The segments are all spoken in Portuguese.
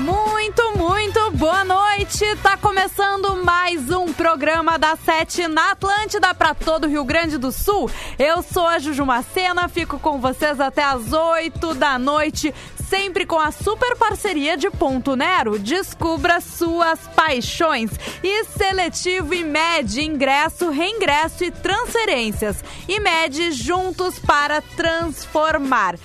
Muito, muito boa noite! Tá começando mais um programa da Sete na Atlântida para todo o Rio Grande do Sul. Eu sou a Juju Macena, fico com vocês até as 8 da noite, sempre com a super parceria de Ponto Nero. Descubra suas paixões. E Seletivo e Med, ingresso, reingresso e transferências. E Med juntos para transformar.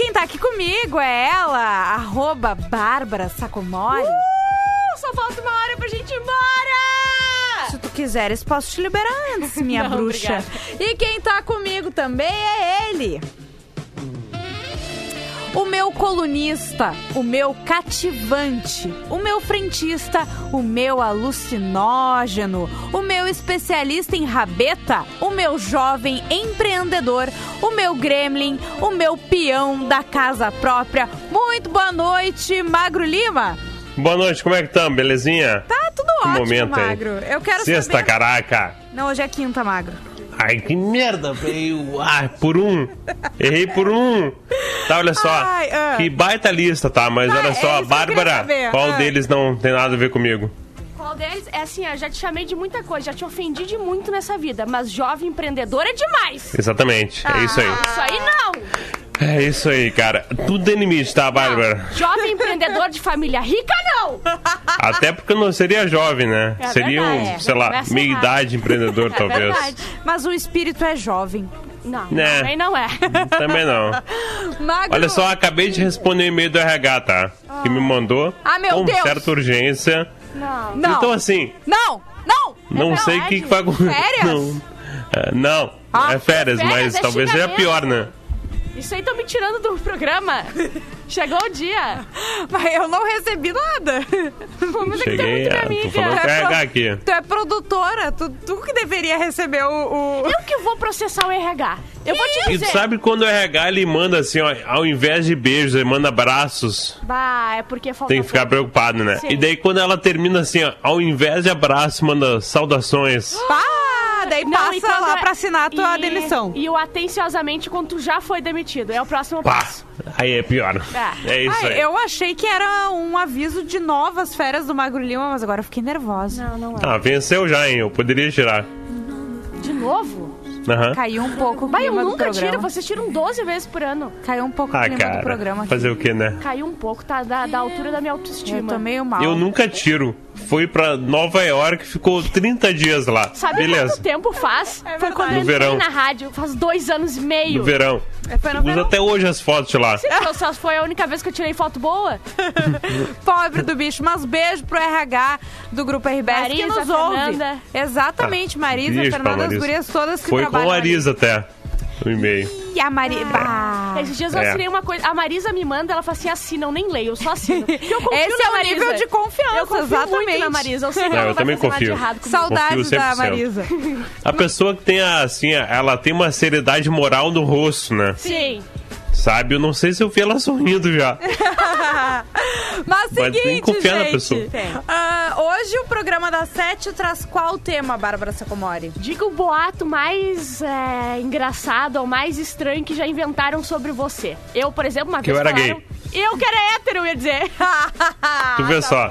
Quem tá aqui comigo é ela, arroba Bárbara Sacomori. Uh, só falta uma hora pra gente ir embora! Se tu quiseres, posso te liberar antes, minha Não, bruxa. obrigada. E quem tá comigo também é ele. O meu colunista, o meu cativante, o meu frentista, o meu alucinógeno, o meu especialista em rabeta, o meu jovem empreendedor, o meu gremlin, o meu peão da casa própria. Muito boa noite, Magro Lima. Boa noite, como é que estamos? Belezinha? Tá tudo ótimo, momento? Magro. Eu quero Sexta, saber... caraca! Não, hoje é quinta, Magro. Ai, que merda, veio. Ah, por um. Errei por um. Tá, olha só. Ai, ah. Que baita lista, tá? Mas Tá, olha é só, eu queria Bárbara, qual Ah. deles não tem nada a ver comigo? Qual deles? É assim, ó, já te chamei de muita coisa, já te ofendi de muito nessa vida, mas jovem empreendedor é demais! Exatamente, é isso aí. Isso aí não! É isso aí, cara. Tudo tem limite, tá, Bárbara? Jovem empreendedor de família rica, não! Até porque eu não seria jovem, né? É seria um, verdade. sei lá, Começa meia errado. idade empreendedor, É talvez. verdade. Mas o espírito é jovem. Não, Né. também não é. Também não. Olha só, acabei de responder o e-mail do RH, tá? Que me mandou Ah, meu com Deus. certa urgência. Não. Não. Então, assim, Não! Não! Não É sei o que, que vai acontecer. Férias? Não, É, não Ah, é férias, férias mas é talvez seja pior, né? Isso aí estão me tirando do programa. Chegou o dia. Mas eu não recebi nada. Vamos ter que ter Cheguei, muito ah, com É pro-. Tu é produtora, tu, tu que deveria receber o. o- Eu que vou processar o RH. Eu vou te E tu dizer. sabe quando o RH ele manda assim, ó, ao invés de beijos, ele manda abraços. Bah, é porque falta Tem que ficar pouco. preocupado, né? Sim. E daí quando ela termina assim, ó, ao invés de abraço, manda saudações. Daí Não, passa lá é- pra assinar a tua e- demissão. E o atenciosamente quando tu já foi demitido. É o próximo Pá, passo. aí é pior. É. É isso Ai, aí. eu achei que era um aviso de novas férias do Magro Lima, mas agora eu fiquei nervosa. Não, não é. Ah, venceu já, hein? Eu poderia tirar. De novo? Aham. Caiu um pouco o Bah, eu clima do nunca programa. tiro. Vocês tiram 12 vezes por ano. Caiu um pouco o Ah, clima do cara, programa. aqui. fazer o que, né? Caiu um pouco, tá? Da, da altura da minha Eu autoestima. tô meio mal. Eu nunca tiro. Fui pra Nova York, ficou 30 dias lá. Sabe Beleza. quanto tempo faz? É Foi quando eu No entrei verão. na rádio. Faz dois anos e meio. No verão. É, foi no verão. até hoje as fotos lá. Então, só foi a única vez que eu tirei foto boa. Pobre do bicho, mas beijo pro RH do Grupo RBS que Marisa, nos ouve. Fernanda. Exatamente, Marisa, Beijo pra Fernanda, as Marisa. gurias todas que Foi com trabalham a ali. Arisa até. No e-mail. E a Marisa... Bah. Esses dias eu É. assinei uma coisa. A Marisa me manda, ela fala assim: assina, eu nem leio, eu só assino. Porque eu confio Esse na é o Marisa. nível de confiança, Eu confio exatamente. muito na Marisa. Eu sei que É, ela eu também confio. Saudades Confio da 100%. Marisa. A pessoa que tem a, assim, ela tem uma seriedade moral no rosto, né? Sim. Sabe? Eu não sei se eu vi ela sorrindo já. Mas Mas tem que seguinte, na gente. pessoa. ah, hoje o programa da Sete traz qual tema, Bárbara Sacomori? Diga o boato mais é, engraçado ou mais estranho que já inventaram sobre você. Eu, por exemplo, uma Que eu vez era falaram... gay. Eu que era hétero, eu ia dizer. Tu vê só.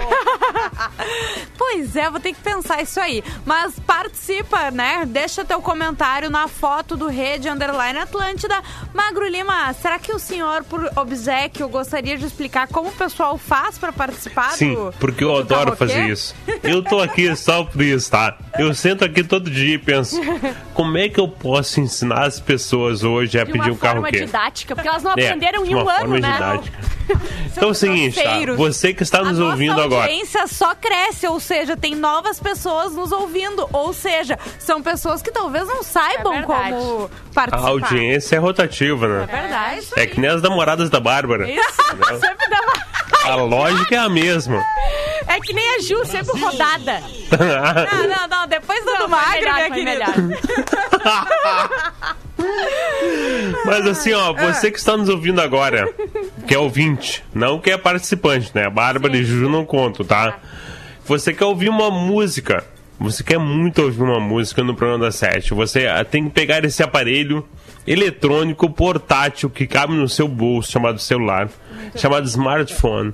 Pois é, vou ter que pensar isso aí. Mas participa, né? Deixa teu comentário na foto do Rede Underline Atlântida. Magro Lima, será que o senhor, por obsequio, gostaria de explicar como o pessoal faz pra participar Sim, do porque eu do adoro karaokê? fazer isso. Eu tô aqui só por isso, tá? Eu sento aqui todo dia e penso, como é que eu posso ensinar as pessoas hoje a De pedir uma um carro forma quê? didática, porque elas não É, aprenderam de em um uma ano, forma né? didática. Então é o seguinte, tá? Você que está A nos nossa ouvindo agora. audiência só cresce, ou seja, tem novas pessoas nos ouvindo. Ou seja, são pessoas que talvez não saibam É verdade. como A participar. audiência é rotativa, né? Verdade. isso É que nem as namoradas da Bárbara. Isso, sempre dá uma... A lógica é a mesma. É que nem a Ju, sempre rodada. Não, não, não, depois do, do Foi magro, melhor, minha querida. Mas assim, ó, você que está nos ouvindo agora, que é ouvinte, não que é participante, né? Bárbara e Juju não contam, tá? Você quer ouvir uma música, você quer muito ouvir uma música no programa da Sete, você ah, tem que pegar esse aparelho eletrônico portátil que cabe no seu bolso, chamado celular, chamado smartphone.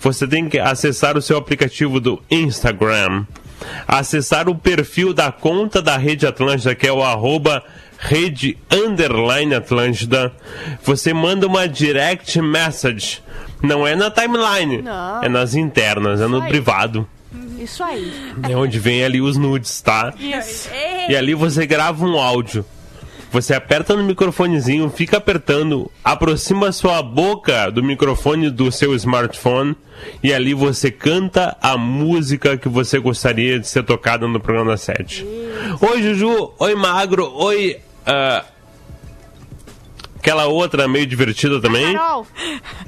Você tem que acessar o seu aplicativo do Instagram, acessar o perfil da conta da Rede Atlântida, que é o arroba rede underline Atlântida. Você manda uma direct message. Não é na timeline, Não. é nas internas, é no privado. Isso aí. É onde vem ali os nudes, tá? Isso. E ali você grava um áudio. Você aperta no microfonezinho, fica apertando, aproxima sua boca do microfone do seu smartphone e ali você canta a música que você gostaria de ser tocada no programa 7. Oi, Juju. Oi, Magro. Oi. Ah, aquela outra meio divertida também. Carol,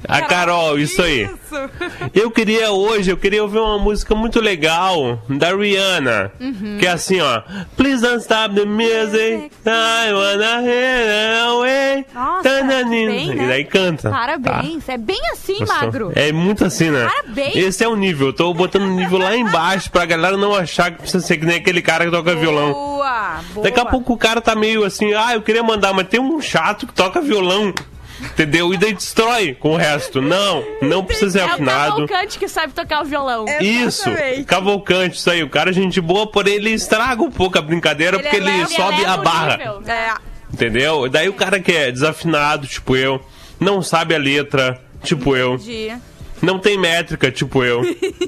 A Carol, isso aí. Isso. Eu queria hoje, eu queria ouvir uma música muito legal da Rihanna. Que é assim, ó. Please don't stop the music. I wanna hear away. Nossa, Tananin. bem, né? E daí canta. Parabéns. É bem assim, Tá? magro. É muito assim, né? Parabéns. Esse é o nível. Eu tô botando o nível lá embaixo pra galera não achar que precisa ser que nem aquele cara que toca violão. Boa, boa. Daqui a pouco o cara tá meio assim, ah, eu queria mandar, mas tem um chato que toca violão. Entendeu? E daí destrói com o resto. Não, não precisa ser é o afinado. Cavalcante que sabe tocar o violão. Isso, Exatamente. Cavalcante, isso aí. O cara é gente boa, porém ele estraga um pouco a brincadeira Ele porque ele eleva- sobe eleva a o barra. nível. É. Entendeu? Daí o cara que é desafinado, tipo eu, não sabe a letra, tipo eu, Dia. Não tem métrica, tipo eu,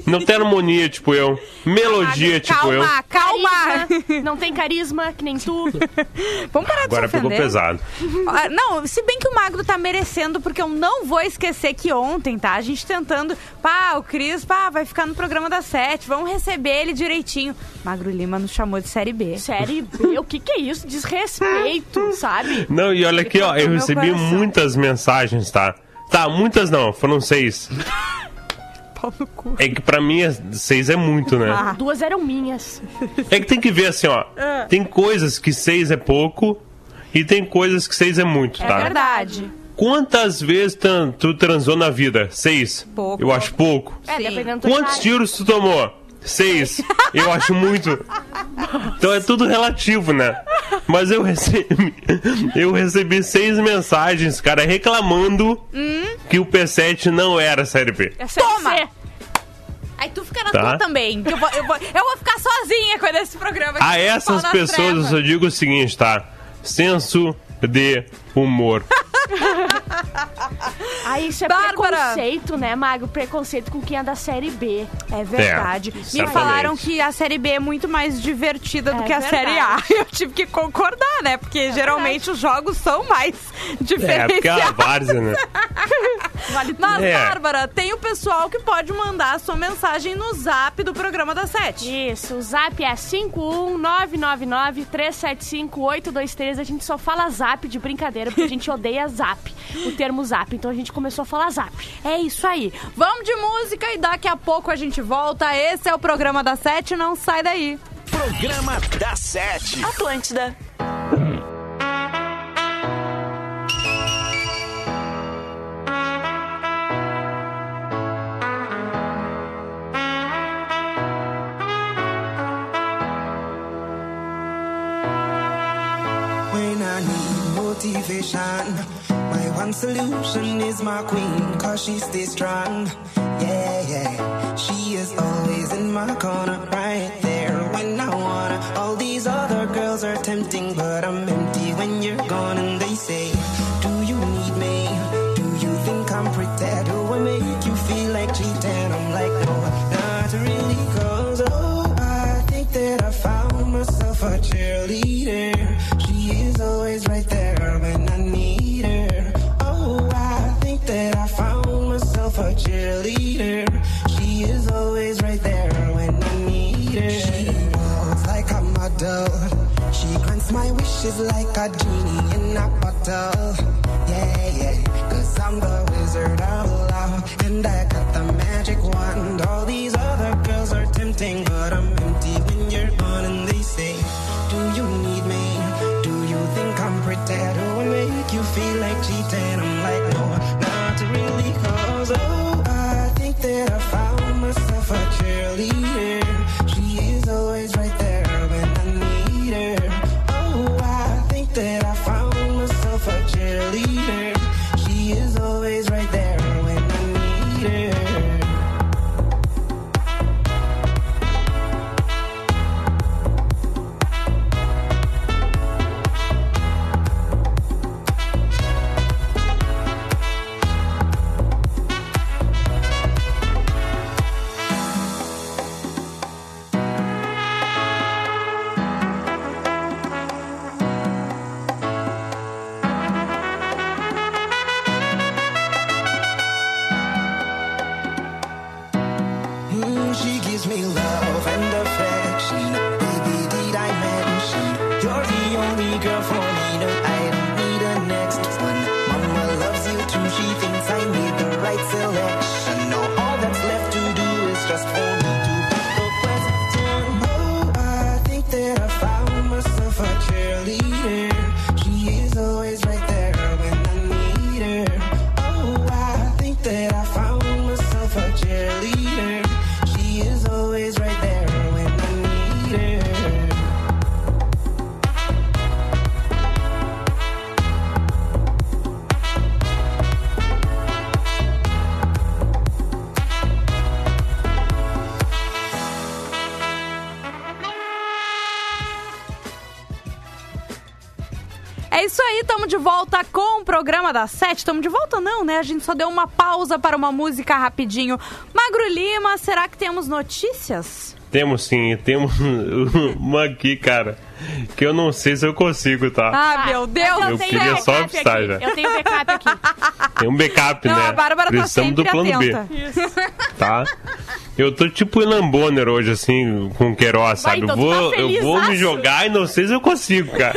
não tem harmonia, tipo eu, melodia, tipo calma, eu. calma. Carisma, não tem carisma, que nem tu. Vamos parar de Agora se pegou pesado. Ah, Não, se bem que o Magro tá merecendo, porque eu não vou esquecer que ontem, tá? A gente tentando, pá, o Cris, pá, vai ficar no programa das sete, vamos receber ele direitinho. Magro Lima nos chamou de Série B. Série B, o que que é isso? Desrespeito, sabe? Não, e olha aqui, ó, eu recebi coração. muitas mensagens, tá? Tá, muitas não, foram seis. Pau no cu. É que pra mim é- seis é muito, né? Ah. Duas eram minhas. É que tem que ver assim, ó. Ah. Tem coisas que seis é pouco e tem coisas que seis é muito, É tá? verdade. Quantas vezes tu transou na vida? Seis. Pouco. Eu acho pouco. É, Sim. dependendo do Quantos tiros tu tomou? Seis. Eu acho muito. Então é tudo relativo, né? Mas eu recebi, eu recebi seis mensagens, cara, reclamando Hum? que o P7 não era Série B. É série Toma! C. Aí tu fica na Tá. tua também. que Eu vou, eu, vou, eu vou ficar sozinha com esse programa. aqui, A essas pessoas eu trevas. só digo o seguinte, tá? Senso de humor. Ah, isso é Bárbara. preconceito, né, Mago? Preconceito com quem é da série B. É verdade. É, Me falaram que a Série B é muito mais divertida do É que a Série A. verdade. Eu tive que concordar, né? Porque geralmente os jogos são mais É, porque é a várzea, né? Vale tudo. Mas, É. Bárbara, tem o pessoal que pode mandar a sua mensagem no zap do programa da Sete. Isso, o zap é 51999-375-823. A gente só fala zap de brincadeira, porque a gente odeia zap, o termo zap. Então a gente começou a falar zap. É isso aí. Vamos de música e daqui a pouco a gente volta. Esse é o programa da Sete, não sai daí. Programa da Sete. Atlântida. when I need motivation. My one solution is my queen, cause she stays strong. Yeah, yeah. She is always in my corner, right there A genie in a bottle. Volta com o programa da Sete. Estamos de volta não, né? A gente só deu uma pausa para uma música rapidinho. Magro Lima, será que temos notícias? Temos sim, temos uma aqui, cara, que eu não sei se eu consigo, tá? Ah, meu Deus Mas Eu tenho queria só avisar aqui. já. Eu tenho backup aqui. Tem um backup, Não, né? a Bárbara tá Precisamos sempre do plano atenta. B, tá? Eu tô tipo Ilan Bonner hoje, assim, com o Queiroz, Vai, sabe? então tu vou, tá eu vou me jogar e não sei se eu consigo, cara.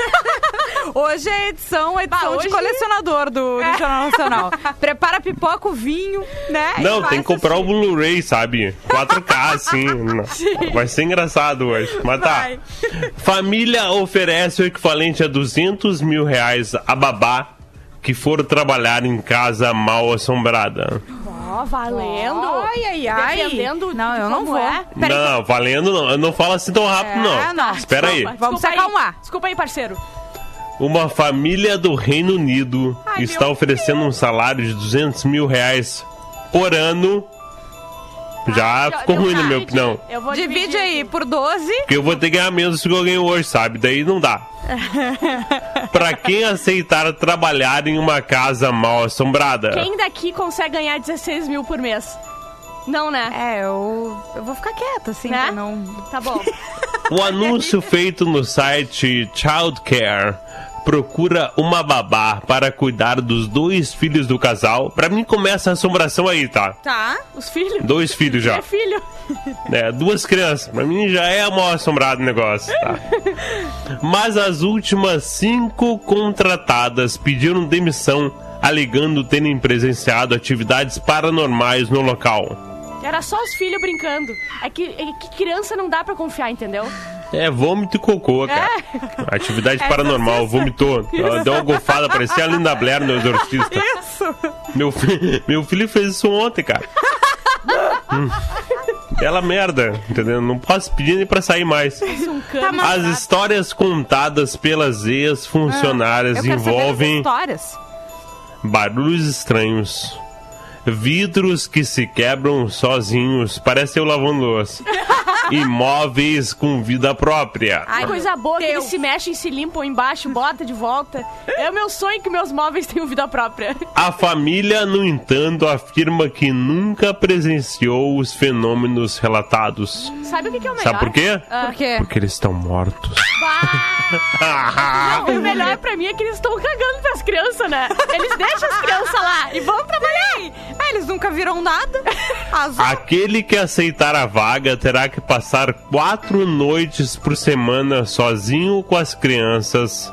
Hoje é edição, edição Bah, de hoje- colecionador do, do Jornal Nacional. Prepara a pipoca, o vinho, né? Não, tem que comprar o. Blu-ray, sabe? 4K, assim. Não. Vai ser engraçado hoje. Mas tá. Vai. Família oferece o equivalente a 200 mil reais a babá que for trabalhar em casa mal assombrada. Ó, valendo. Ai, ai, ai. Não, de eu não vou. é. Não, valendo não. Eu não falo assim tão rápido, É, não. não. Espera aí. Vamos se acalmar. Desculpa aí, parceiro. Uma família do Reino Unido Ai, está oferecendo um salário de 200 mil reais por ano. Já Já- ficou ruim, na minha opinião. Eu vou Divide aí por 12. Porque eu vou ter que ganhar menos do que eu ganho hoje, sabe? Daí não dá. pra quem aceitar trabalhar em uma casa mal assombrada. Quem daqui consegue ganhar 16 mil por mês? Não, né? É, eu, eu vou ficar quieta, assim, Né? não... Tá bom. O anúncio feito no site Childcare procura uma babá para cuidar dos dois filhos do casal. Pra mim começa a assombração aí, tá? Tá. Os filhos. Dois filhos já. É filho. né? Duas crianças. Pra mim já é mal assombrado o negócio, tá? Mas as últimas cinco contratadas pediram demissão, alegando terem presenciado atividades paranormais no local. Era só os filhos brincando. É que, é que criança não dá pra confiar, entendeu? É vômito e cocô, cara. Atividade paranormal, vomitou. Ela Deu uma golfada, parecia a Linda Blair no Exorcista. Isso. Meu, fi- meu filho fez isso ontem, cara. Hum. Bela merda, entendeu? Não posso pedir nem pra sair mais. Um Tá, As histórias contadas pelas ex-funcionárias das envolvem histórias. barulhos estranhos, vidros que se quebram sozinhos, parece eu lavando louça, e móveis com vida própria. Ai, Coisa boa que eles se mexem, se limpam embaixo, bota de volta. É o meu sonho que meus móveis tenham vida própria. A família, no entanto, afirma que nunca presenciou os fenômenos relatados. Sabe o que, que é o melhor? Sabe por quê? Por quê? Porque eles estão mortos. Não, o melhor pra mim é que eles estão cagando pras crianças, né? Eles deixam as crianças lá e vão trabalhar. Ah, eles nunca viram nada. Azul. Aquele que aceitar a vaga terá que passar quatro noites por semana sozinho com as crianças,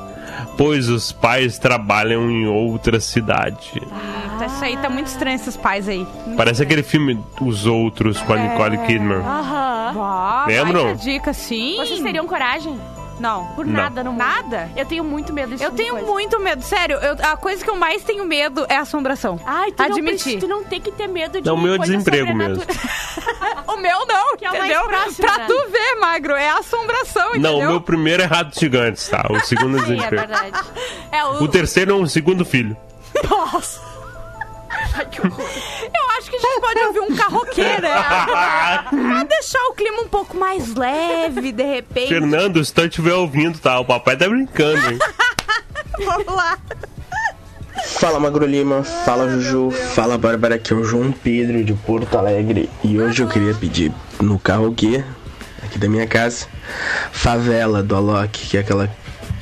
pois os pais trabalham em outra cidade. Eita, Isso aí tá muito estranho, esses pais aí. Muito Parece estranho. aquele filme Os Outros com a Nicole Kidman. Aham. Ah, Lembram? dica, sim. Vocês teriam coragem? Não. Por Não. nada no mundo. Nada? Eu tenho muito medo desse Eu tenho coisa. muito medo. Sério, eu- a coisa que eu mais tenho medo é assombração. Ai, tu não, Admitir. precisa- tu não tem que ter medo de É o meu coisa desemprego sobrenatural. O meu não, Que é entendeu? próximo, pra né? tu ver, magro, é assombração, entendeu? Não, o meu primeiro é Ratos Gigantes, tá? O segundo é Sim, é verdade. É o... O terceiro é um segundo filho. Nossa. Eu acho que a gente pode ouvir um carroqueiro, né? Pra deixar o clima um pouco mais leve, de repente. Fernando, se tu estiver ouvindo, tá? O papai tá brincando, hein? Vamos lá. Fala Magro Lima, fala Juju, fala Bárbara, aqui é o João Pedro de Porto Alegre. E hoje eu queria pedir no carro aqui, aqui da minha casa, Favela do Alok, que é aquela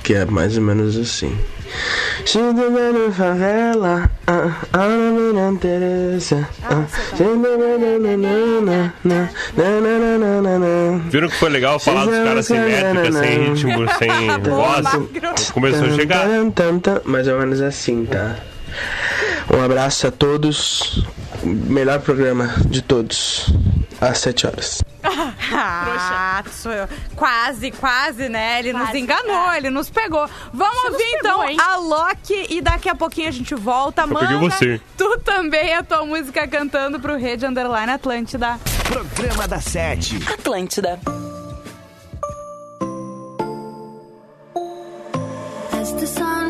que é mais ou menos assim. Chegando na favela, ah, ah Ana Teresa. Ah. Viram que foi legal falar dos caras sem métrica, sem ritmo, sem voz? Começou a chegar. Mais ou menos assim, tá? Um abraço a todos. Melhor programa de todos. Às 7 horas. Ah, eu- quase, quase, né? Ele nos Quase, enganou, é. ele nos pegou. Vamos Você nos ouvir então pegou, a Loki e daqui a pouquinho a gente volta. Manda peguei você. tu também a tua música cantando pro Rede Underline Atlântida. Programa da Sete. Atlântida. As the sun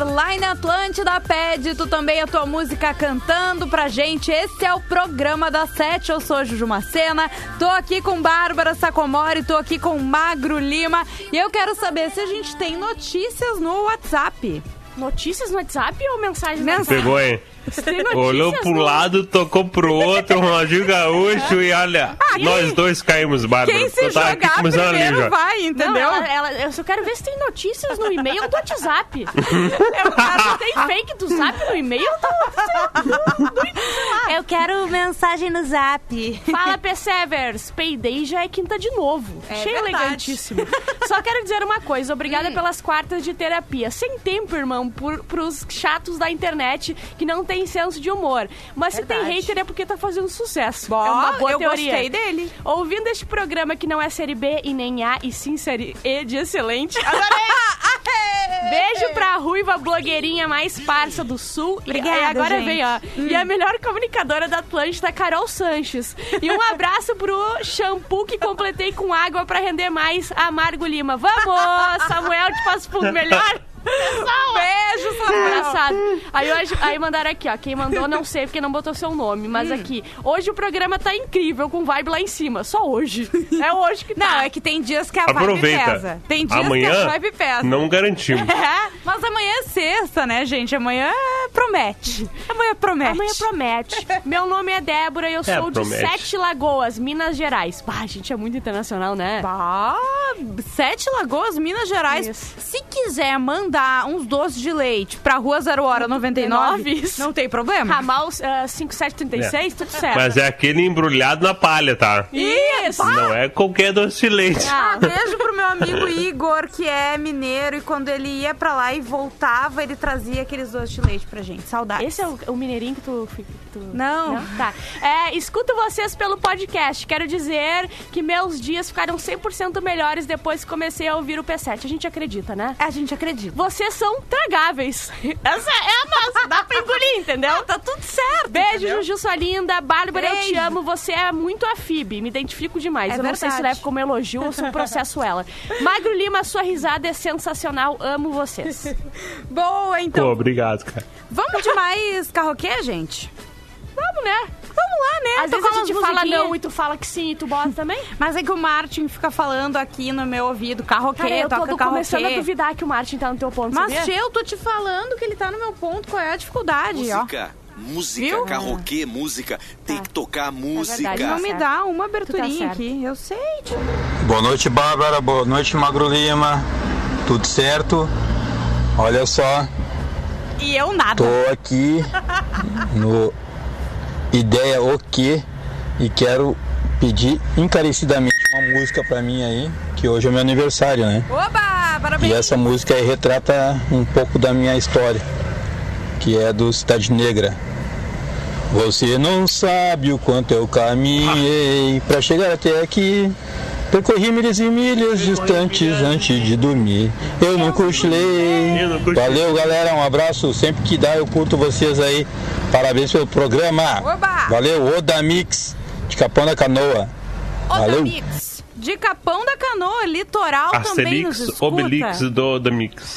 Underline Atlântida pede tu também a tua música cantando pra gente. Esse é o programa da Sete. Eu sou Juju Macena, tô aqui com Bárbara Sacomori, tô aqui com Magro Lima e eu quero saber se a gente tem notícias no WhatsApp. Notícias no WhatsApp ou mensagens no Mensagem. WhatsApp? Pegou, hein? Notícias Olhou pro no- lado, tocou pro outro, Ronaldinho Gaúcho e olha, nós dois caímos, Bárbara. Quem se Eu tava aqui jogar começando a primeiro já. vai, Não, entendeu? ela, ela- eu só quero ver se tem notícias no e-mail do WhatsApp. eu quero se tem fake do Zap no e-mail do, do, lá. Eu quero mensagem no zap. Fala, Persevers! Payday já é quinta de novo. É Achei verdade. elegantíssimo. Só quero dizer uma coisa. Obrigada pelas quartas de terapia. Sem tempo, irmão, por, pros chatos da internet que não tem senso de humor. Mas se tem Verdade. hater é porque tá fazendo sucesso. Bom, é uma boa eu teoria. gostei dele. Ouvindo este programa que não é série B e nem A, e sim série E de excelente. Adorei! Beijo pra ruiva blogueirinha mais parça do sul. Obrigada, e agora gente. vem, ó. E a melhor comunicadora da Atlântida, Carol Sanches. E um abraço pro shampoo que completei com água pra render mais, Amargo Lima. Vamos, Samuel de Passo Fundo, melhor. Beijo, Samuel. Engraçado. Aí, hoje, aí mandaram aqui, ó. Quem mandou, não sei porque não botou seu nome. Mas aqui, hoje o programa tá incrível, com vibe lá em cima. Só hoje. É hoje que tá. Não, é que tem dias que a vibe Aproveita. pesa. Tem dias Amanhã que a vibe pesa. não garantimos. É, mas amanhã é sexta, né, gente? Amanhã promete. Amanhã promete. Amanhã promete. Meu nome é Débora e eu sou de. Sete Lagoas, Minas Gerais. Bah, gente, é muito internacional, né? Bah, Sete Lagoas, Minas Gerais. Isso. Se quiser mandar uns doces de leite pra Rua Zero Hora 99, Isso. não tem problema. Ramal ah, 5736, tudo certo. Mas é aquele embrulhado na palha, tá? Isso! Não é qualquer doce de leite. Ah, beijo pro meu amigo Igor, que é mineiro, e quando ele ia pra lá e voltava, ele trazia aqueles doces de leite pra gente. Saudades. Esse é o, o mineirinho que tu... tu- Não. Tá. É, escuto vocês pelo podcast. Quero dizer que meus dias ficaram 100% melhores depois que comecei a ouvir o P7. A gente acredita, né? A gente acredita. Vocês são tragáveis. Essa é a nossa. Dá pra engolir, entendeu? Tá tudo certo. Beijo, entendeu? Juju, sua linda. Bárbara, eu te Beijo. amo. Você é muito a Phoebe. Me identifico demais. É eu não sei se verdade. leva como elogio ou se eu processo ela. Magro Lima, sua risada é sensacional. Amo vocês. Boa, então. Pô, obrigado, cara. Vamos de mais carroquê, gente? Vamos, né? Vamos lá, né? Às vezes Tocar a gente fala não e tu fala que sim e tu bota também. Mas é que o Martin fica falando aqui no meu ouvido, carroquê, Cara, eu tô toca começando a carroquê. duvidar que o Martin tá no teu ponto, Mas, sabia? Eu tô te falando que ele tá no meu ponto, qual é a dificuldade, ó. Música, música, Viu? carroquê, música. Tem que tocar música. verdade, Não Tá me certo. dá uma Tu tá aberturinha certo. aqui, eu sei, tio. Boa noite, Bárbara. Boa noite, Magro Lima. Tudo certo? Olha só, E eu nada. tô aqui no Ideia O Que e quero pedir encarecidamente uma música pra mim aí, que hoje é meu aniversário, né? Oba, E parabéns. essa música aí retrata um pouco da minha história, que é do Cidade Negra. Você não sabe o quanto eu caminhei pra chegar até aqui. Percorri milhas e milhas distantes antes de dormir. Eu não cochilei. Eu não cochilei. Valeu, galera. Um abraço. Sempre que dá, eu curto vocês aí. Parabéns pelo programa. Oba! Valeu, Oda Mix de Capão da Canoa. Valeu. Mix. De Capão da Canoa, litoral também nos Asterix, escuta. Obelix do, do Mix.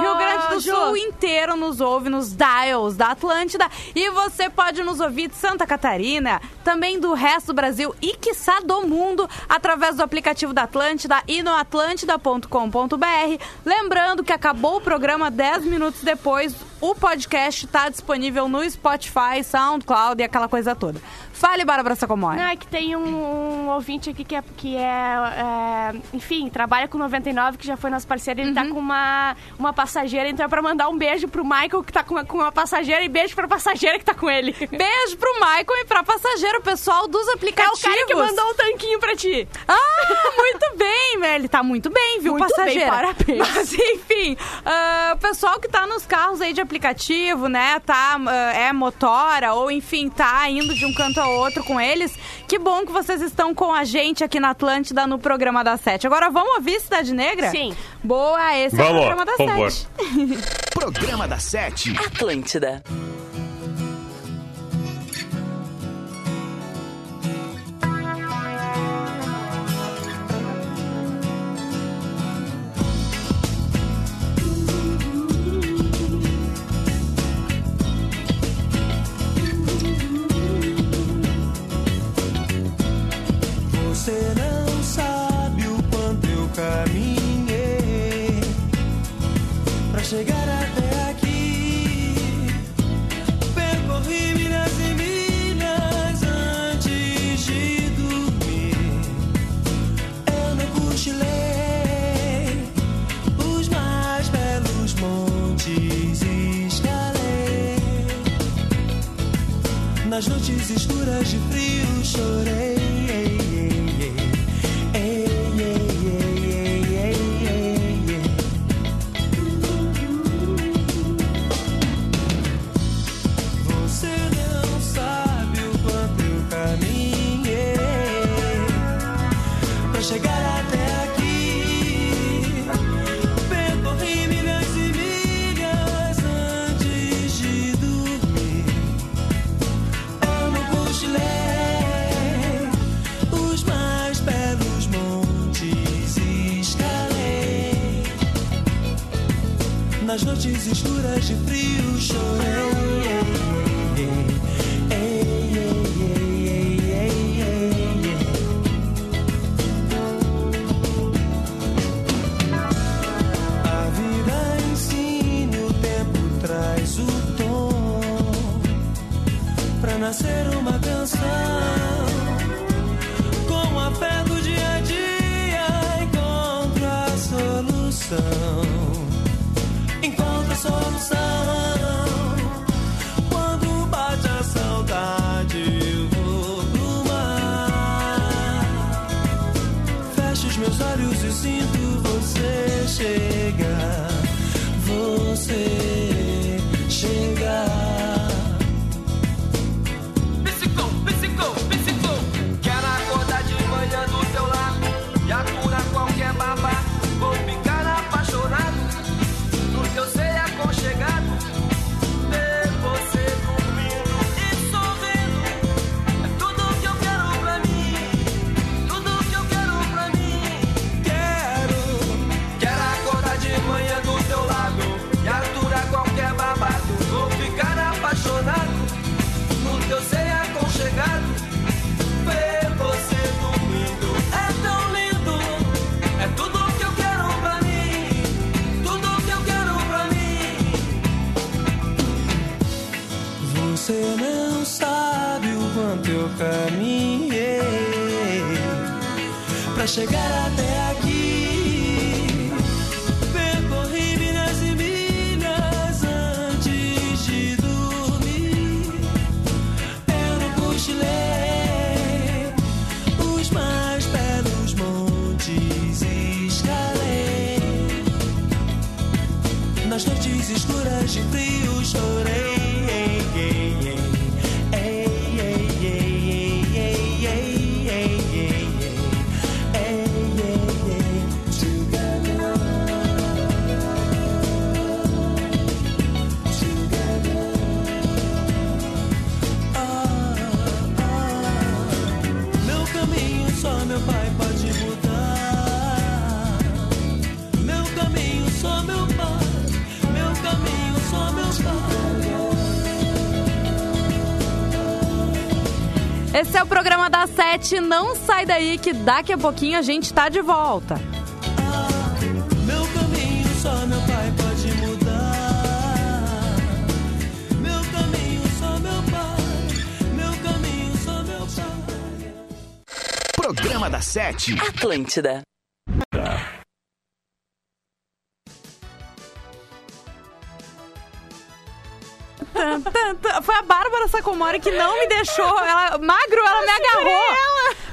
Rio Grande do Ju. Sul inteiro nos ouve nos dials da Atlântida. E você pode nos ouvir de Santa Catarina, também do resto do Brasil e, quiçá, do mundo, através do aplicativo da Atlântida e no atlântida.com.br. Lembrando que acabou o programa 10 minutos depois. O podcast está disponível no Spotify, SoundCloud e aquela coisa toda. Fale, Bárbara Sacomori. Não, é que tem um, um ouvinte aqui que é, que é, é, enfim, trabalha com 99, que já foi nosso parceiro. Ele tá com uma, uma passageira, então é pra mandar um beijo pro Michael, que tá com uma, com uma passageira, e beijo pra passageira que tá com ele. Beijo pro Michael e pra passageiro, o pessoal dos É o aplicativos. cara que mandou um tanquinho pra ti. Ah, muito bem, velho. Ele tá muito bem, viu, Muito passageiro? bem, parabéns. Mas, enfim, ah, o pessoal que tá nos carros aí de aplicativo, né, tá, ah, é motora, ou enfim, tá indo de um canto ao outro com eles, que bom que vocês estão com a gente aqui na Atlântida no programa da Sete. Agora, vamos ouvir Cidade Negra? Sim. Boa, esse é o Vamos, programa da. Sete. Programa da Sete. Atlântida. sure. Você não sabe o quanto eu caminhei pra chegar até aqui. Esse é o programa da Sete. Não sai daí que daqui a pouquinho a gente tá de volta. Meu caminho só meu pai pode mudar. Meu caminho só meu pai. Meu caminho só meu pai. Programa da Sete. Atlântida. Tan, tan, tan. Foi a Bárbara Sacomori que não me deixou. Ela, magro, ela me agarrou.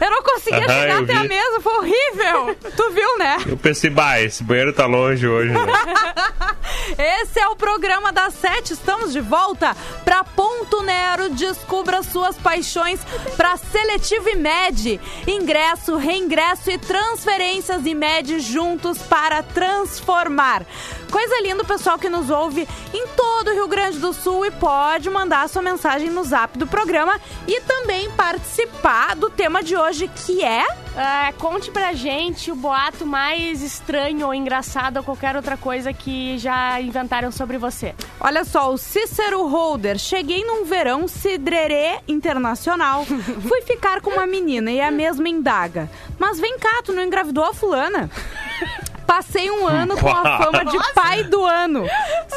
Eu não conseguia Aham, chegar eu até a vi. mesa, foi horrível. Tu viu, né? Eu pensei, bah, esse banheiro tá longe hoje, né? Esse é o programa das sete. Estamos de volta para Ponto Nero. Descubra suas paixões para Seletivo e Med. Ingresso, reingresso e transferências e Med juntos para transformar. Coisa linda, o pessoal que nos ouve em todo o Rio Grande do Sul e pode mandar sua mensagem no zap do programa e também participar do tema de hoje que é. É, conte pra gente o boato mais estranho ou engraçado ou qualquer outra coisa que já inventaram sobre você. Olha só, o Cícero Holder. Cheguei num verão cidrerê internacional. Fui ficar com uma menina e a mesma indaga. Mas vem cá, tu não engravidou a fulana? Passei um ano com a fama de pai do ano.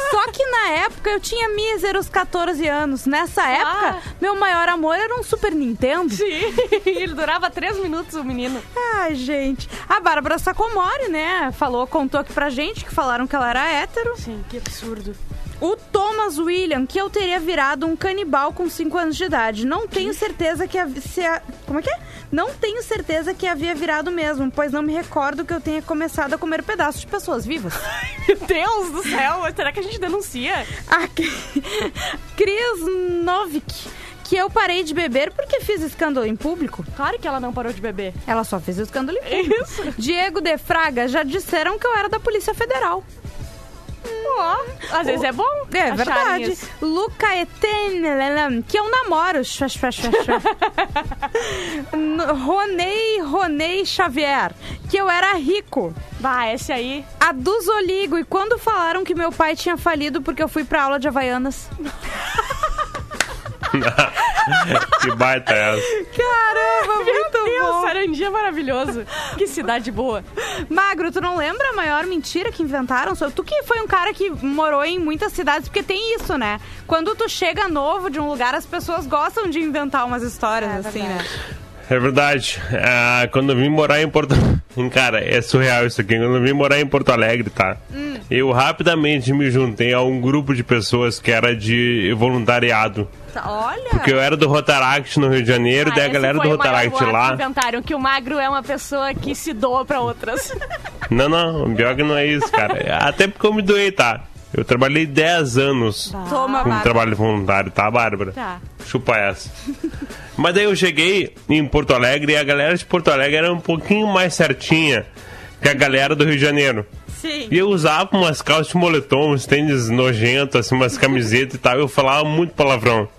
Só que na época eu tinha míseros 14 anos. Nessa época, meu maior amor era um Super Nintendo. Sim, ele durava três minutos, o menino. Ai, gente. A Bárbara Sacomori, né, falou, contou aqui pra gente que falaram que ela era hétero. Sim, que absurdo. O Thomas William, que eu teria virado um canibal com 5 anos de idade. Não tenho certeza que havia. A- como é que é? Não tenho certeza que havia virado mesmo, pois não me recordo que eu tenha começado a comer pedaços de pessoas vivas. Meu Deus do céu, será que a gente denuncia? A Cri- Cris Novik, que eu parei de beber porque fiz escândalo em público. Claro que ela não parou de beber. Ela só fez escândalo em público. Isso. Diego de Fraga já disseram que eu era da Polícia Federal. Ó, às vezes é bom. É verdade. isso. Luca Eten, que eu namoro. Xux, xux, xux, xux. N- Ronei, Ronei Xavier, que eu era rico. Bah, esse aí. A do Zoligo, e quando falaram que meu pai tinha falido porque eu fui pra aula de Havaianas. que baita é essa. Caramba, muito Meu Deus, bom. Sarandi é maravilhoso. Que cidade boa. Magro, tu não lembra a maior mentira que inventaram? Tu que foi um cara que morou em muitas cidades, porque tem isso, né? Quando tu chega novo de um lugar, as pessoas gostam de inventar umas histórias, assim, né? É verdade. Ah, quando eu vim morar em Porto Cara, é surreal isso aqui. Quando eu vim morar em Porto Alegre, tá? Hum. Eu rapidamente me juntei a um grupo de pessoas que era de voluntariado. Tá, Olha! Porque eu era do Rotaract no Rio de Janeiro, Ah, daí a galera do o Rotaract lá. inventaram que o magro é uma pessoa que se doa pra outras. Não, não, pior que não é isso, cara. Até porque eu me doei, tá? Eu trabalhei 10 anos Toma, com Magro. trabalho voluntário, tá, Bárbara? Tá. Chupa essa. Mas daí eu cheguei em Porto Alegre e a galera de Porto Alegre era um pouquinho mais certinha que a galera do Rio de Janeiro. Sim. E eu usava umas calças de moletom, uns tênis nojentos, assim, umas camisetas e tal. Eu falava muito palavrão.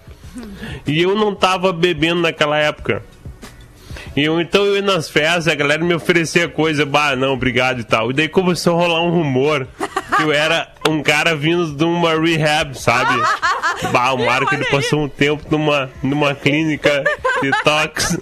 E eu não tava bebendo naquela época. E eu, então eu ia nas festas, a galera me oferecia coisa, bah, não, obrigado e tal. E daí começou a rolar um rumor que eu era um cara vindo de uma rehab, sabe? Bah, o Marco ele passou um tempo numa, numa clínica detox.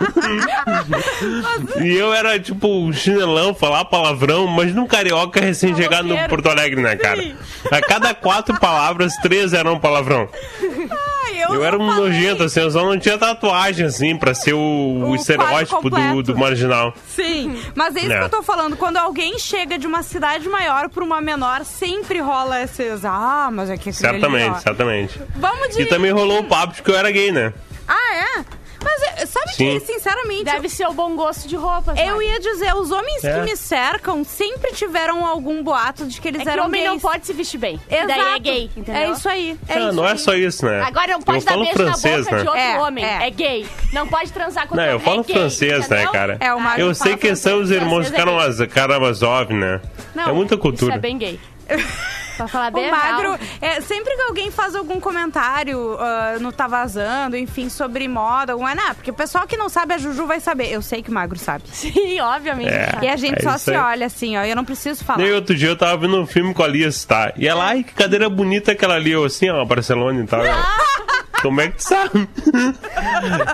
e eu era tipo um chinelão, falar palavrão, mas num carioca recém-chegado no. Porto Alegre, né, cara? A cada quatro palavras, três eram palavrão. Ai, Eu era um falei. nojento, assim, eu só não tinha tatuagem, assim, pra ser o, o estereótipo do, do marginal. Sim, mas é isso É. que eu tô falando. Quando alguém chega de uma cidade maior pra uma menor, sempre rola esses. Ah, mas é que Certamente, certamente. Vamos de. E também rolou o papo de que eu era gay, né? Ah, é? Mas é, sabe Sim. que, sinceramente. Deve ser o bom gosto de roupas. Eu Magro. ia dizer, os homens É. que me cercam sempre tiveram algum boato de que eles É que eram homem gays. não pode se vestir bem. Exato. Daí é gay, entendeu? É isso aí. É Ah, isso não é aí. só isso, né? Agora não pode eu dar falo beijo francês, na boca né? de outro É, homem. é. É. gay. Não pode transar com Não, outro eu homem. falo é gay, francês, né, cara? É, o Mário Eu sei que são os irmãos é Karamazov, né? Não, é muita cultura. Isso é bem gay. Pra falar bem O magro, real. é, sempre que alguém faz algum comentário ah, no Tá Vazando, enfim, sobre moda, alguma, não, porque o pessoal que não sabe, a Juju vai saber. Eu sei que o magro sabe. Sim, obviamente. É. E a gente É só se aí. olha assim, ó, eu não preciso falar. Nem outro dia eu tava vendo um filme com a Alice, tá? E ela, ai, que cadeira bonita aquela ali, eu assim, ó, Barcelona e tal. Eu, Como é que tu sabe?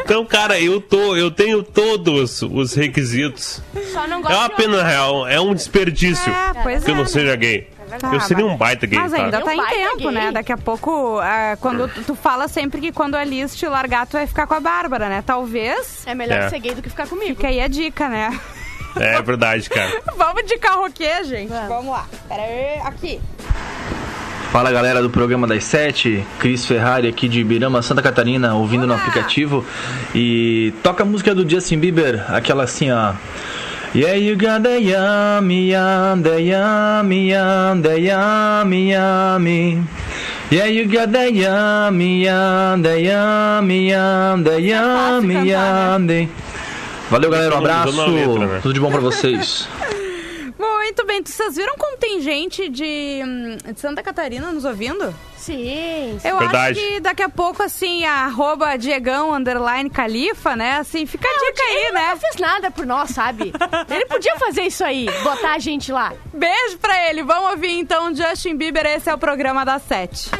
então, cara, eu tô, eu tenho todos os requisitos. Só não É gosto uma de pena real, é um desperdício É, pois que eu é, não né? seja gay. Tá, eu seria um baita gay, Mas tá? ainda Um tá em tempo, gay. né? Daqui a pouco, ah, quando tu, tu fala sempre que quando a Liz te largar, tu vai ficar com a Bárbara, né? Talvez. É melhor É. ser gay do que ficar comigo. Fica aí a dica, né? É verdade, cara. Vamos de carroquê, gente. Vamos. Vamos lá. Pera aí, aqui. Fala galera do programa das sete, Cris Ferrari aqui de Ibirama, Santa Catarina, ouvindo no aplicativo. E toca a música do Justin Bieber, aquela assim, ó. Yeah, you got the yummy, yum, the yummy, yum, the yummy, yummy. Yeah, you got the yummy, yum, the yummy, yum, the yummy, cantar, yummy. Valeu galera, um tô abraço, letra, né? tudo de bom pra vocês. Muito bem, vocês viram como tem gente de, hum, de Santa Catarina nos ouvindo? Sim, sim. Eu Verdade. acho que daqui a pouco, assim, a arroba Diegão, underline Califa, né? Assim, fica a dica aí, Ele né? não fez nada por nós, sabe? Ele podia fazer isso aí, botar a gente lá. Beijo pra ele. Vamos ouvir, então, Justin Bieber. Esse é o programa das sete.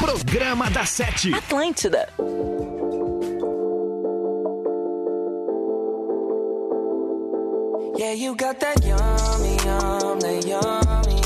Programa da Sete. Atlântida. Yeah, you got that yummy, yum, that yummy,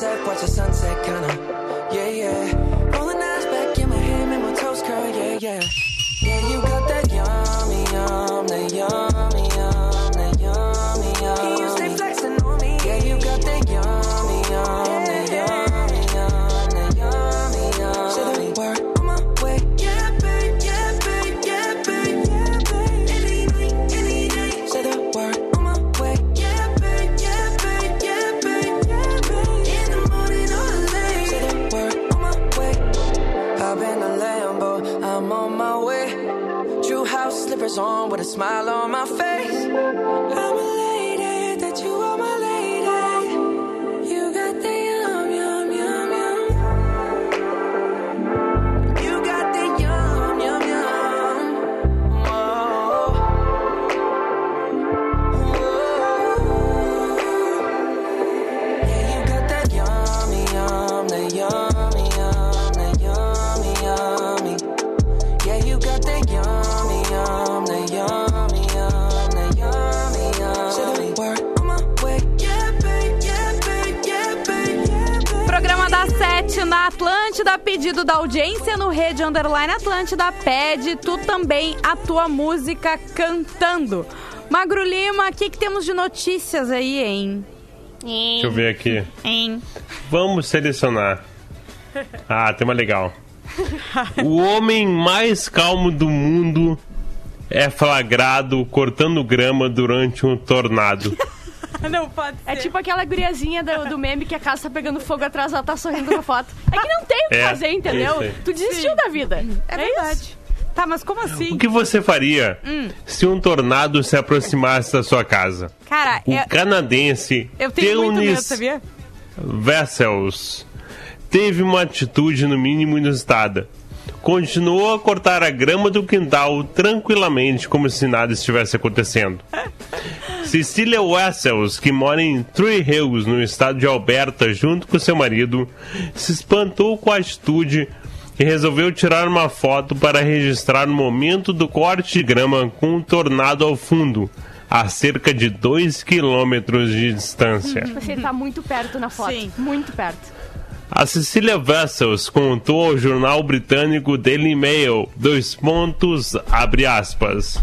That watch the sunset, kinda. Yeah, yeah. Rolling eyes back in my head, make my toes curl, yeah, yeah. Yeah, you got that yummy, yum, that yum, smile pedido da audiência no Rede Underline Atlântida. Pede tu também a tua música cantando. Magro Lima, o que, que temos de notícias aí, hein? Deixa eu ver aqui. Hein? Vamos selecionar. Ah, tem uma legal. O homem mais calmo do mundo é flagrado cortando grama durante um tornado. Não pode ser. É tipo aquela guriazinha do, do meme que a casa tá pegando fogo atrás, ela tá sorrindo na foto. É que não tem o que É, fazer, entendeu? isso. Tu desistiu Sim. da vida. É verdade. Tá, mas como assim? O que você faria Hum. se um tornado se aproximasse da sua casa? Cara, O eu, canadense eu tenho muito medo, sabia? Vessels teve uma atitude no mínimo inusitada. Continuou a cortar a grama do quintal tranquilamente, como se nada estivesse acontecendo. Cecília Wessels, que mora em Three Hills, no estado de Alberta, junto com seu marido, se espantou com a atitude e resolveu tirar uma foto para registrar o momento do corte de grama com um tornado ao fundo, a cerca de 2 quilômetros de distância. Tipo assim, ele tá muito perto na foto. Sim. Muito perto. A Cecília Vessels contou ao jornal britânico Daily Mail, dois pontos, abre aspas.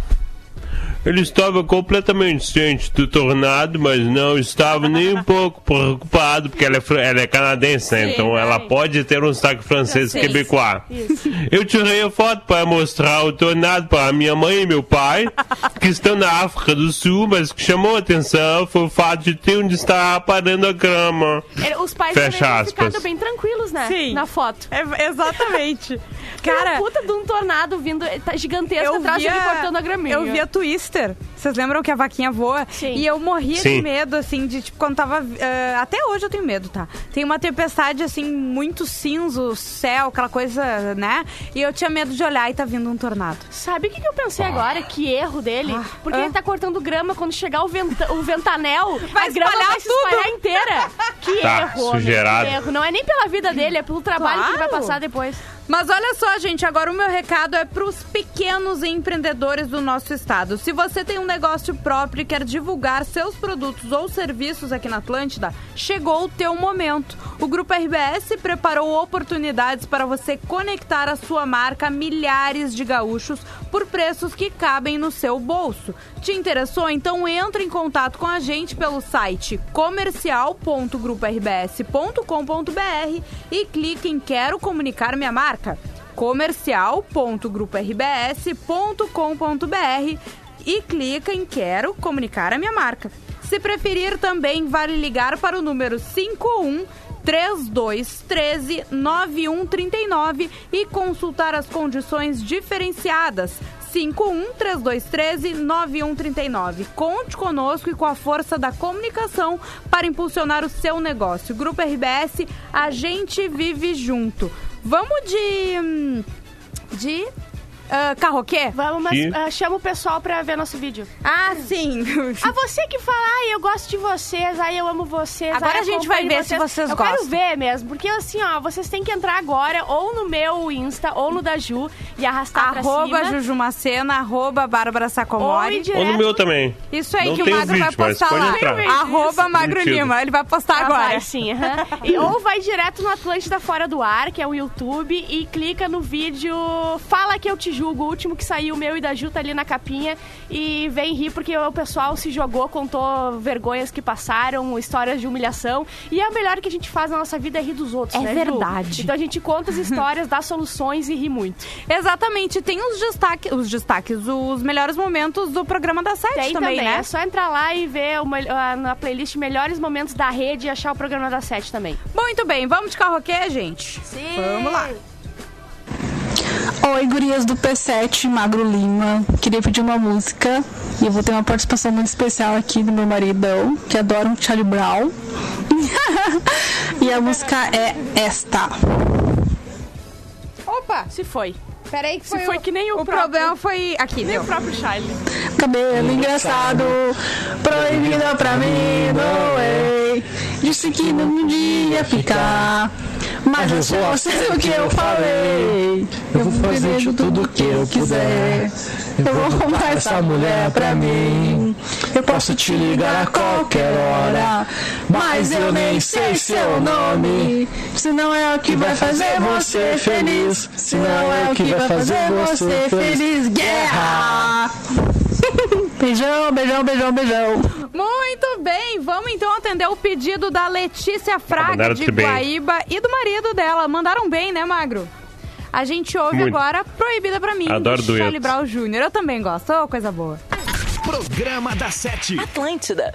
Ele estava completamente ciente do tornado, mas não estava nem um pouco preocupado, porque ela é, ela é canadense, né? Sim, então ela pode ter um sotaque francês quebecois. Eu tirei a foto para mostrar o tornado para minha mãe e meu pai, que estão na África do Sul, mas o que chamou a atenção foi o fato de ter onde está parando a grama. Ele- Os pais Fecha aspas. ficado bem tranquilos, né? Sim. Na foto. É, exatamente. Cara, puta de um tornado vindo tá gigantesco atrás dele cortando a graminha. Eu via Декстер. Vocês lembram que a vaquinha voa? Sim. E eu morria de Sim. medo, assim, de tipo, quando tava. eh, até hoje eu tenho medo, tá? Tem uma tempestade, assim, muito cinza, o céu, aquela coisa, né? E eu tinha medo de olhar e tá vindo um tornado. Sabe o que, que eu pensei agora? Que erro dele. Ah. Porque Ah. ele tá cortando grama quando chegar o, venta- o ventanel, Vai a grama vai se tudo. espalhar inteira. Que Tá, erro, homem, sujeirado. que erro. Não é nem pela vida dele, é pelo trabalho que ele vai Claro. passar depois. Mas olha só, gente, agora o meu recado é para os pequenos empreendedores do nosso estado. Se você tem um negócio próprio e quer divulgar seus produtos ou serviços aqui na Atlântida, chegou o teu momento. O Grupo RBS preparou oportunidades para você conectar a sua marca a milhares de gaúchos por preços que cabem no seu bolso. Te interessou? Então entre em contato com a gente pelo site comercial.gruporbs.com.br e clique em Quero Comunicar Minha Marca. comercial.grupo-rbs.com.br e clica em Quero comunicar a minha marca. Se preferir, também vale ligar para o número 51 3213 9139 e consultar as condições diferenciadas. 51 3213 9139. Conte conosco e com a força da comunicação para impulsionar o seu negócio. Grupo RBS, a gente vive junto. Vamos de. hum, de. Ah, carroquê? Vamos, mas ah, chama o pessoal pra ver nosso vídeo. Ah, sim. Ah, você que fala, ai, eu gosto de vocês, ai, eu amo vocês. Agora ai, a gente vai ver se vocês eu gostam. quero ver mesmo, porque assim, ó, vocês têm que entrar agora ou no meu Insta ou no da Ju e arrastar Arroba pra cima. Jujumacena, arroba Bárbara Ou Sacomori. direto. Ou no meu também. Isso aí Não que o Magro vai vídeo, mas postar lá. Arroba Magro. Lima. Ele vai postar Ah, agora. vai sim, aham. E- ou vai direto no Atlântida Fora do Ar, que é o YouTube, e clica no vídeo Fala que eu te julgo, o último que saiu, o meu e da Ju, tá ali na capinha. E vem rir porque o pessoal se jogou, contou vergonhas que passaram, histórias de humilhação. E é o melhor que a gente faz na nossa vida é rir dos outros, É né, Ju? verdade. Então a gente conta as histórias, dá soluções e ri muito. Exatamente. Tem os destaques, os destaques, os melhores momentos do programa da Sete Tem também, também, né? é só entrar lá e ver uma, a- na playlist Melhores Momentos da Rede e achar o programa da Sete também. Muito bem, vamos de carroquê, gente? Sim. Vamos lá. Oi, gurias do P7, Magro Lima. Queria pedir uma música e eu vou ter uma participação muito especial aqui do meu maridão, que adora um Charlie Brown. e a música é esta. Opa! Se foi. Peraí que Se foi, foi o, que nem o o próprio- problema foi aqui, Nem deu. o próprio Charlie. Cabelo engraçado, proibida pra mim, way. Disse que não ia ficar, mas eu só sei o que eu falei. Eu vou fazer de tudo que eu quiser. Eu vou roubar essa mulher pra mim. Eu posso te ligar a qualquer hora, mas eu nem sei seu nome. Se não é o que vai fazer você feliz, se não é o que vai fazer você feliz. Guerra! Beijão, beijão, beijão, beijão. Muito bem, vamos então atender o pedido da Letícia Fraga de. Guaíba e do marido dela. Mandaram bem, né, Magro? A gente ouve Muito. agora Proibida pra mim, Adoro de dueto. Charlie Brown Jr. Eu também gosto, ô, coisa boa. Programa da Sete. Atlântida.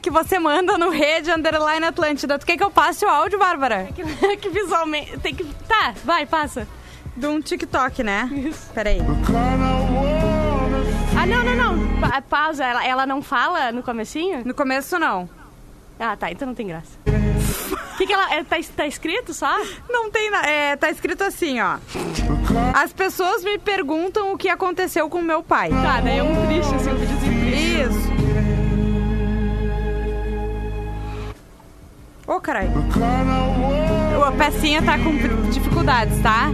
Que você manda no Rede Underline Atlântida. Tu quer que eu passe o áudio, Bárbara? É que visualmente. Tem que. Tá, vai, passa. De um TikTok, né? Isso. Peraí. Ah, não, não, não. Pa- pausa. Ela, ela não fala no comecinho? No começo, não. Ah, tá. Então não tem graça. O que, que ela. é, tá, tá escrito só? Não tem nada. É, tá escrito assim, ó. As pessoas me perguntam o que aconteceu com meu pai. Tá, daí é um triste, assim, um videozinho triste. Isso. Ô, caralho. A pecinha tá com dificuldades, tá?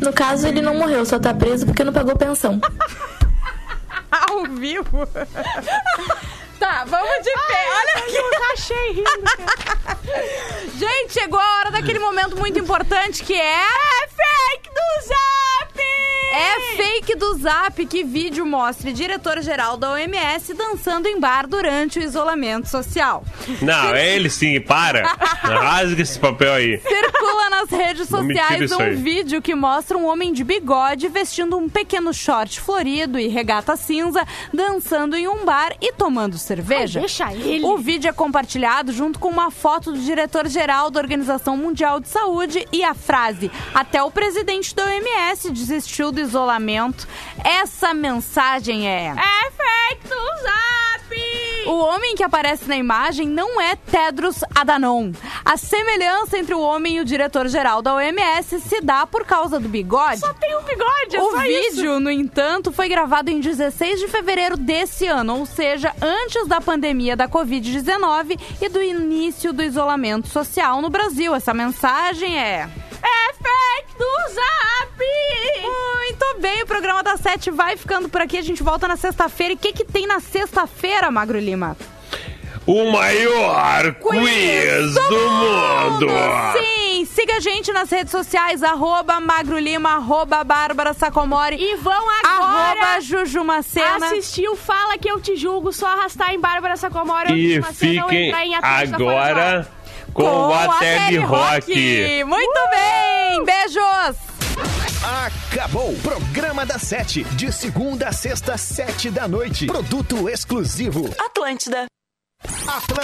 No caso, ele não morreu, só tá preso porque não pagou pensão. Ao vivo. Tá, vamos de pé. Olha aqui. Eu rachei rindo. Gente, chegou a hora daquele momento muito importante que é... É fake do Zap! É fake do Zap que vídeo mostra diretor-geral da OMS dançando em bar durante o isolamento social. Não, é ele sim, para. Rasga esse papel aí. Circula nas redes sociais um vídeo que mostra um homem de bigode vestindo um pequeno short florido e regata cinza, dançando em um bar e tomando cerveja. Ai, deixa ele. O vídeo é compartilhado junto com uma foto do diretor-geral da Organização Mundial de Saúde e a frase: Até o presidente da OMS desistiu do isolamento. Essa mensagem é. É fake do Zap! O homem que aparece na imagem não é Tedros Adhanom. A semelhança entre o homem e o diretor-geral da OMS se dá por causa do bigode. Só tem um bigode, é O só isso. vídeo, no entanto, foi gravado em 16 de fevereiro desse ano, ou seja, antes da pandemia da Covid-19 e do início do isolamento social no Brasil. Essa mensagem é. Do Zap! Muito bem, o programa da Sete vai ficando por aqui. A gente volta na sexta-feira. E o que, que tem na sexta-feira, Magro Lima? O maior quiz do mundo. Sim, siga a gente nas redes sociais, arroba Magro Lima, arroba Bárbara Sacomori, E vão agora arroba Juju Macena. assistir o Fala Que Eu Te Julgo, só arrastar em Bárbara Sacomori ou E fiquem do agora com, a Tele Rock. Muito bem, beijos! Acabou! Programa da Sete, de segunda a sexta, sete da noite. Produto exclusivo. Atlântida. Atlântida.